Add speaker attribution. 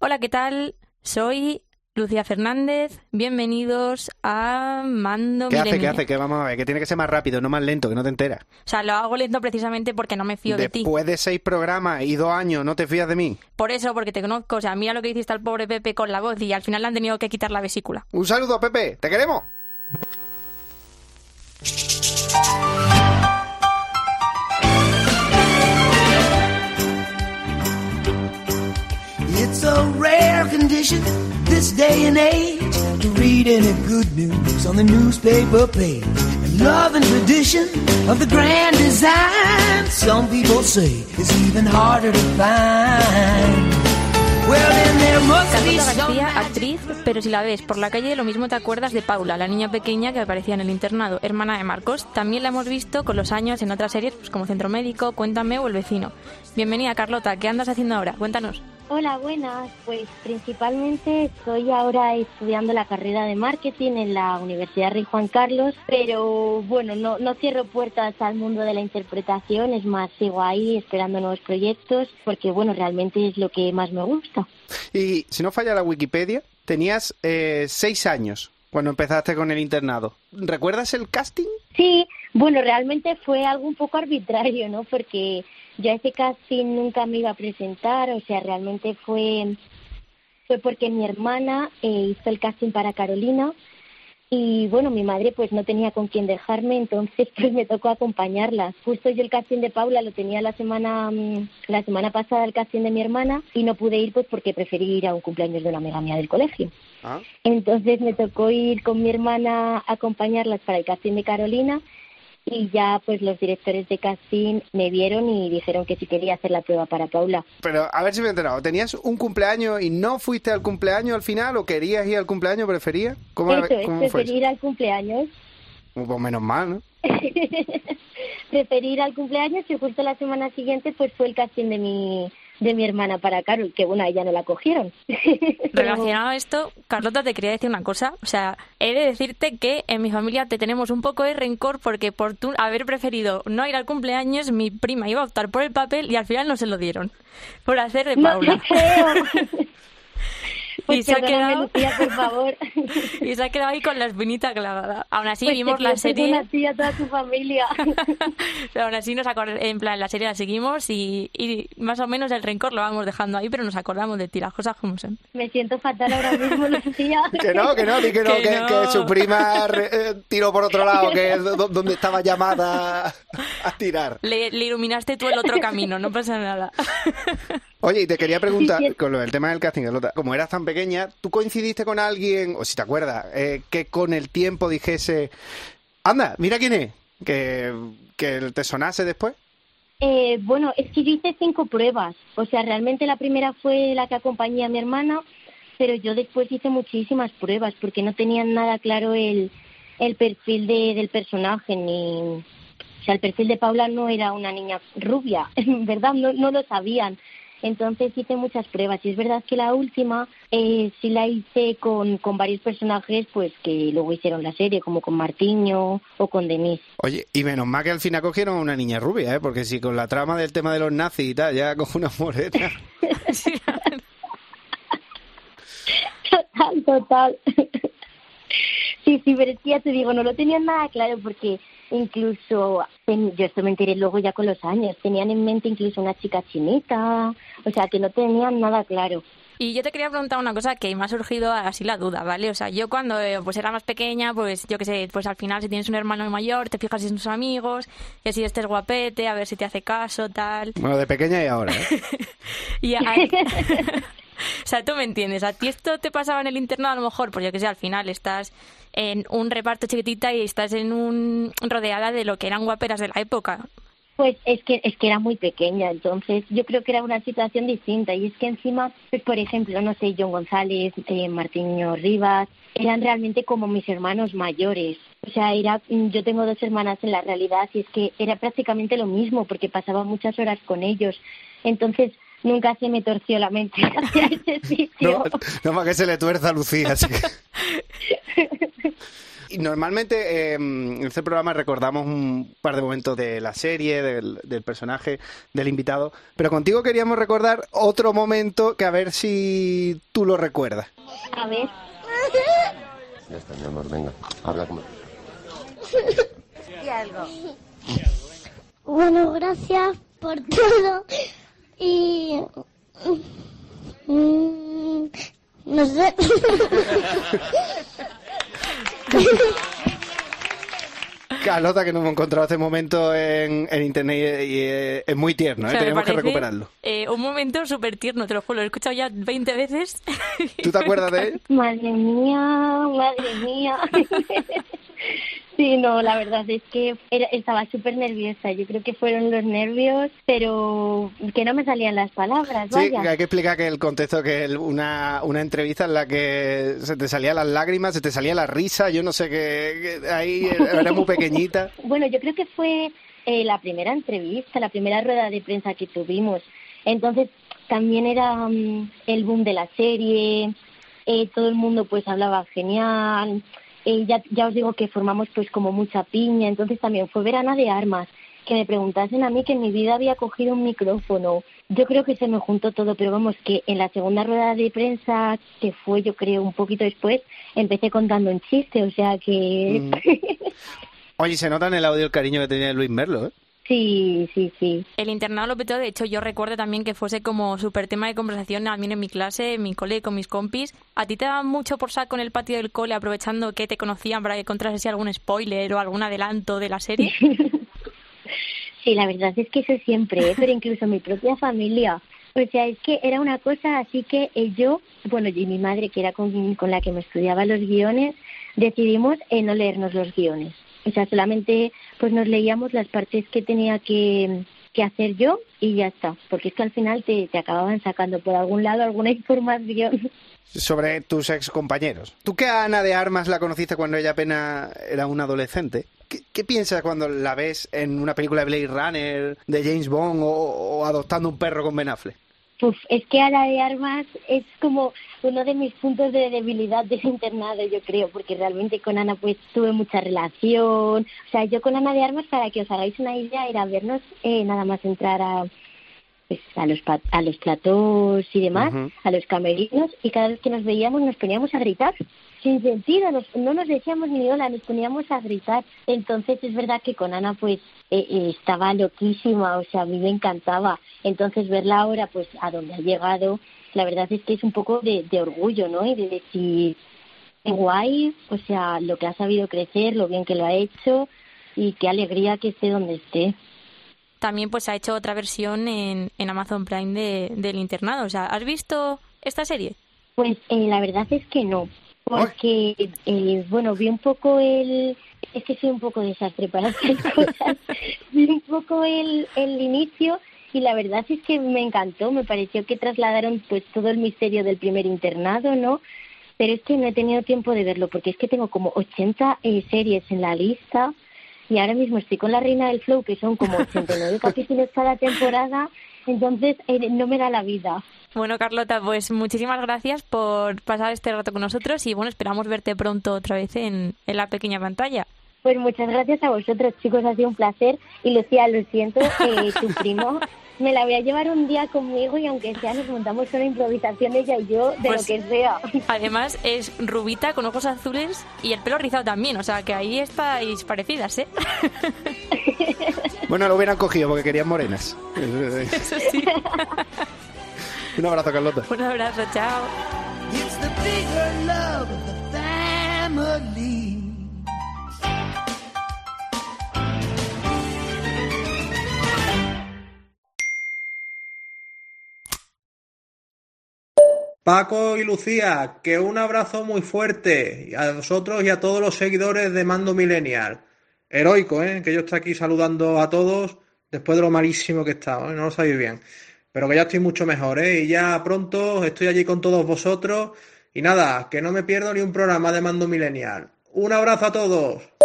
Speaker 1: Hola, ¿qué tal? Soy Lucía Fernández. Bienvenidos a Mando
Speaker 2: ¿Qué hace? ¿Qué hace? Que vamos a ver, que tiene que ser más rápido, no más lento, que no te enteras.
Speaker 1: O sea, lo hago lento precisamente porque no me fío de ti.
Speaker 2: Después de seis programas y dos años, ¿no te fías de mí?
Speaker 1: Por eso, porque te conozco. O sea, mira lo que hiciste al pobre Pepe con la voz y al final le han tenido que quitar la vesícula.
Speaker 2: Un saludo, Pepe, ¿te queremos?
Speaker 3: A rare condition this day and age to read any good news on the newspaper page. And love and tradition of the grand design, some people say is even harder to find. Well, then there must be
Speaker 1: Carlota
Speaker 3: some
Speaker 1: García, actriz, pero si la ves por la calle lo mismo te acuerdas de Paula, la niña pequeña que aparecía en el internado, hermana de Marcos. También la hemos visto con los años en otras series pues, como Centro Médico, Cuéntame o El Vecino. Bienvenida, Carlota. ¿Qué andas haciendo ahora? Cuéntanos.
Speaker 4: Hola, buenas. Pues principalmente estoy ahora estudiando la carrera de marketing en la Universidad Rey Juan Carlos, pero bueno, no, no cierro puertas al mundo de la interpretación, es más, sigo ahí esperando nuevos proyectos porque bueno, realmente es lo que más me gusta.
Speaker 2: Y si no falla la Wikipedia, tenías eh, seis años cuando empezaste con el internado. ¿Recuerdas el casting?
Speaker 4: Sí, bueno, realmente fue algo un poco arbitrario, ¿no? Porque yo a ese casting nunca me iba a presentar, o sea, realmente fue, fue porque mi hermana eh, hizo el casting para Carolina y bueno, mi madre pues no tenía con quién dejarme, entonces pues me tocó acompañarla. Justo yo el casting de Paula lo tenía la semana mm, la semana pasada el casting de mi hermana y no pude ir pues porque preferí ir a un cumpleaños de una amiga mía del colegio.
Speaker 2: Ah.
Speaker 4: Entonces me tocó ir con mi hermana a acompañarlas para el casting de Carolina y ya pues los directores de casting me vieron y dijeron que si quería hacer la prueba para Paula.
Speaker 2: Pero a ver si me he enterado. ¿Tenías un cumpleaños y no fuiste al cumpleaños al final o querías ir al cumpleaños, preferías? ¿Cómo,
Speaker 4: Eso es,
Speaker 2: cómo fue
Speaker 4: preferí ir al cumpleaños.
Speaker 2: eso? Pues menos mal, ¿no?
Speaker 4: preferí ir al cumpleaños y justo la semana siguiente pues fue el casting de mi de mi hermana para Carol, que bueno, a ella no la cogieron.
Speaker 1: Relacionado a esto, Carlota, te quería decir una cosa. O sea, he de decirte que en mi familia te tenemos un poco de rencor porque por tú haber preferido no ir al cumpleaños, mi prima iba a optar por el papel y al final no se lo dieron. Por hacer de
Speaker 4: No
Speaker 1: Paula.
Speaker 4: te creo. Pues
Speaker 1: Y se ha quedado-
Speaker 4: Lucía, por favor.
Speaker 1: y se ha quedado ahí con la espinita clavada. Aún así
Speaker 4: Pues
Speaker 1: vimos la serie.
Speaker 4: perdonar a ti y a toda tu familia.
Speaker 1: Pero aún así nos acor- en plan la serie la seguimos y, y más o menos el rencor lo vamos dejando ahí, pero nos acordamos de ti, las cosas como son.
Speaker 4: Me siento fatal ahora mismo, Lucía.
Speaker 2: Que no, que no, di que no,
Speaker 1: Que
Speaker 2: que,
Speaker 1: no.
Speaker 2: que su prima re- eh, tiró por otro lado, que es do- donde estaba llamada a tirar.
Speaker 1: Le, le iluminaste tú el otro camino, no pasa nada.
Speaker 2: Oye, y te quería preguntar,
Speaker 4: Sí, sí.
Speaker 2: con lo del tema del casting, Carlota, como eras tan pequeña, ¿tú coincidiste con alguien, o si te acuerdas, eh, que con el tiempo dijese, anda, mira quién es, que, que te sonase después?
Speaker 4: Eh, bueno, es que yo hice cinco pruebas. O sea, realmente la primera fue la que acompañé a mi hermana, pero yo después hice muchísimas pruebas porque no tenían nada claro el, el perfil de, del personaje ni... O sea, el perfil de Paula no era una niña rubia, verdad, no, no lo sabían. Entonces hice muchas pruebas y es verdad que la última eh, sí la hice con, con varios personajes pues que luego hicieron la serie, como con Martiño o con Denise.
Speaker 2: Oye, y menos mal que al final cogieron a una niña rubia, ¿eh? Porque si con la trama del tema de los nazis y tal, ya con una morena...
Speaker 4: Total, total. Sí, sí, pero es que ya te digo, no lo tenían nada claro porque incluso, ten- yo esto me enteré luego ya con los años, tenían en mente incluso una chica chinita, o sea, que no tenían nada claro.
Speaker 1: Y yo te quería preguntar una cosa que me ha surgido así la duda, ¿vale? O sea, yo cuando eh, pues era más pequeña, pues yo qué sé, pues al final si tienes un hermano mayor, te fijas en sus amigos, que si este es guapete, a ver si te hace caso, tal.
Speaker 2: Bueno, de pequeña y ahora, ¿eh?
Speaker 1: Y a- sea, tú me entiendes, a ti esto te pasaba en el internado a lo mejor, pues yo que sé, al final estás en un reparto chiquitita y estás en un rodeada de lo que eran guaperas de la época.
Speaker 4: Pues es que es que era muy pequeña, entonces yo creo que era una situación distinta y es que encima, pues por ejemplo, no sé, John González, eh, Rivas, eran realmente como mis hermanos mayores. O sea, era yo tengo dos hermanas en la realidad y es que era prácticamente lo mismo porque pasaba muchas horas con ellos. Entonces, nunca se me torció la mente hacia ese sitio.
Speaker 2: No, no más que se le tuerza a Lucía. así que- y normalmente eh, en este programa recordamos un par de momentos de la serie, del, del personaje, del invitado, pero contigo queríamos recordar otro momento que a ver si tú lo recuerdas.
Speaker 4: A ver,
Speaker 5: Ya está, mi amor, venga, habla como...
Speaker 6: Bueno, gracias por todo y mm, no sé.
Speaker 2: Carlota, que no hemos encontrado este momento en, en internet y, eh, es muy tierno,
Speaker 1: O
Speaker 2: ¿eh?
Speaker 1: sea, me
Speaker 2: tenemos que recuperarlo.
Speaker 1: eh, un momento súper tierno, te lo juro, lo he escuchado ya 20 veces.
Speaker 2: ¿Tú te acuerdas de él?
Speaker 4: madre mía, madre mía. Sí, no, la verdad es que era- estaba súper nerviosa. Yo creo que fueron los nervios, pero que no me salían las palabras,
Speaker 2: Sí,
Speaker 4: vaya.
Speaker 2: hay que explicar que el contexto que es una, una entrevista en la que se te salían las lágrimas, se te salía la risa, yo no sé qué, ahí era muy pequeñita.
Speaker 4: Bueno, yo creo que fue eh, la primera entrevista, la primera rueda de prensa que tuvimos. Entonces, también era mm, el boom de la serie, eh, todo el mundo pues hablaba genial. Eh, ya, ya os digo que formamos pues como mucha piña, entonces también fue verana de armas, que me preguntasen a mí que en mi vida había cogido un micrófono. Yo creo que se me juntó todo, pero vamos, que en la segunda rueda de prensa, que fue yo creo un poquito después, empecé contando un chiste, o sea que...
Speaker 2: Oye, se nota en el audio el cariño que tenía Luis Merlo, ¿eh?
Speaker 4: Sí, sí, sí.
Speaker 1: El internado lo petó, de hecho yo recuerdo también que fuese como súper tema de conversación a mí en mi clase, en mi cole, con mis compis. ¿A ti te daban mucho por saco en el patio del cole aprovechando que te conocían para que algún spoiler o algún adelanto de la serie?
Speaker 4: Sí, la verdad es que eso siempre, ¿eh? pero incluso mi propia familia. O sea, es que era una cosa así que yo, bueno, y mi madre, que era con, con la que me estudiaba los guiones, decidimos eh, no leernos los guiones. O sea, solamente pues nos leíamos las partes que tenía que, que hacer yo y ya está. Porque es que al final te, te acababan sacando por algún lado alguna información.
Speaker 2: Sobre tus ex compañeros. Tú que a Ana de Armas la conociste cuando ella apenas era una adolescente. ¿Qué, piensas cuando la ves en una película de Blade Runner, de James Bond o, o adoptando un perro con Ben Affleck?
Speaker 4: Uf, es que Ana de Armas es como uno de mis puntos de debilidad del internado, yo creo, porque realmente con Ana pues tuve mucha relación. O sea, yo con Ana de Armas, para que os hagáis una idea, era vernos eh, nada más entrar a, pues, a, los, a los platós y demás, a los camerinos, y cada vez que nos veíamos nos poníamos a gritar. Sin sentido, nos- no nos decíamos ni hola, nos poníamos a gritar. Entonces es verdad que con Ana pues eh, eh, estaba loquísima, o sea, a mí me encantaba. Entonces verla ahora pues a donde ha llegado, la verdad es que es un poco de, de orgullo, ¿no? Y de decir, guay, o sea, lo que ha sabido crecer, lo bien que lo ha hecho y qué alegría que esté donde esté.
Speaker 1: También pues ha hecho otra versión en, en Amazon Prime de, del internado. O sea, ¿has visto esta serie?
Speaker 4: Pues eh, la verdad es que no, porque, eh, bueno, vi un poco el... Es que soy un poco desastre para hacer cosas. vi un poco el, el inicio y la verdad es que me encantó. Me pareció que trasladaron pues todo el misterio del primer internado, ¿no? Pero es que no he tenido tiempo de verlo porque es que tengo como 80 eh, series en la lista y ahora mismo estoy con la Reina del Flow, que son como 89 capítulos cada temporada, entonces eh, no me da la vida.
Speaker 1: Bueno, Carlota, pues muchísimas gracias por pasar este rato con nosotros y bueno, esperamos verte pronto otra vez en, en la pequeña pantalla.
Speaker 4: Pues muchas gracias a vosotros, chicos, ha sido un placer. Y Lucía, lo siento, eh, tu primo me la voy a llevar un día conmigo y aunque sea nos montamos una improvisación ella y yo de
Speaker 1: Pues-
Speaker 4: lo que sea.
Speaker 1: Además es rubita con ojos azules y el pelo rizado también, o sea que ahí estáis parecidas, ¿eh?
Speaker 2: Bueno, lo hubieran cogido porque querían morenas.
Speaker 1: Eso sí.
Speaker 2: Un abrazo, Carlota.
Speaker 1: Un abrazo, chao.
Speaker 7: Paco y Lucía, que un abrazo muy fuerte a vosotros y a todos los seguidores de Mando Millennial. Heroico, ¿eh? Que yo estoy aquí saludando a todos después de lo malísimo que he estado, ¿eh? No lo sabéis bien. Pero que ya estoy mucho mejor, ¿eh? Y ya pronto estoy allí con todos vosotros. Y nada, que no me pierdo ni un programa de Mando Millennial. Un abrazo a todos.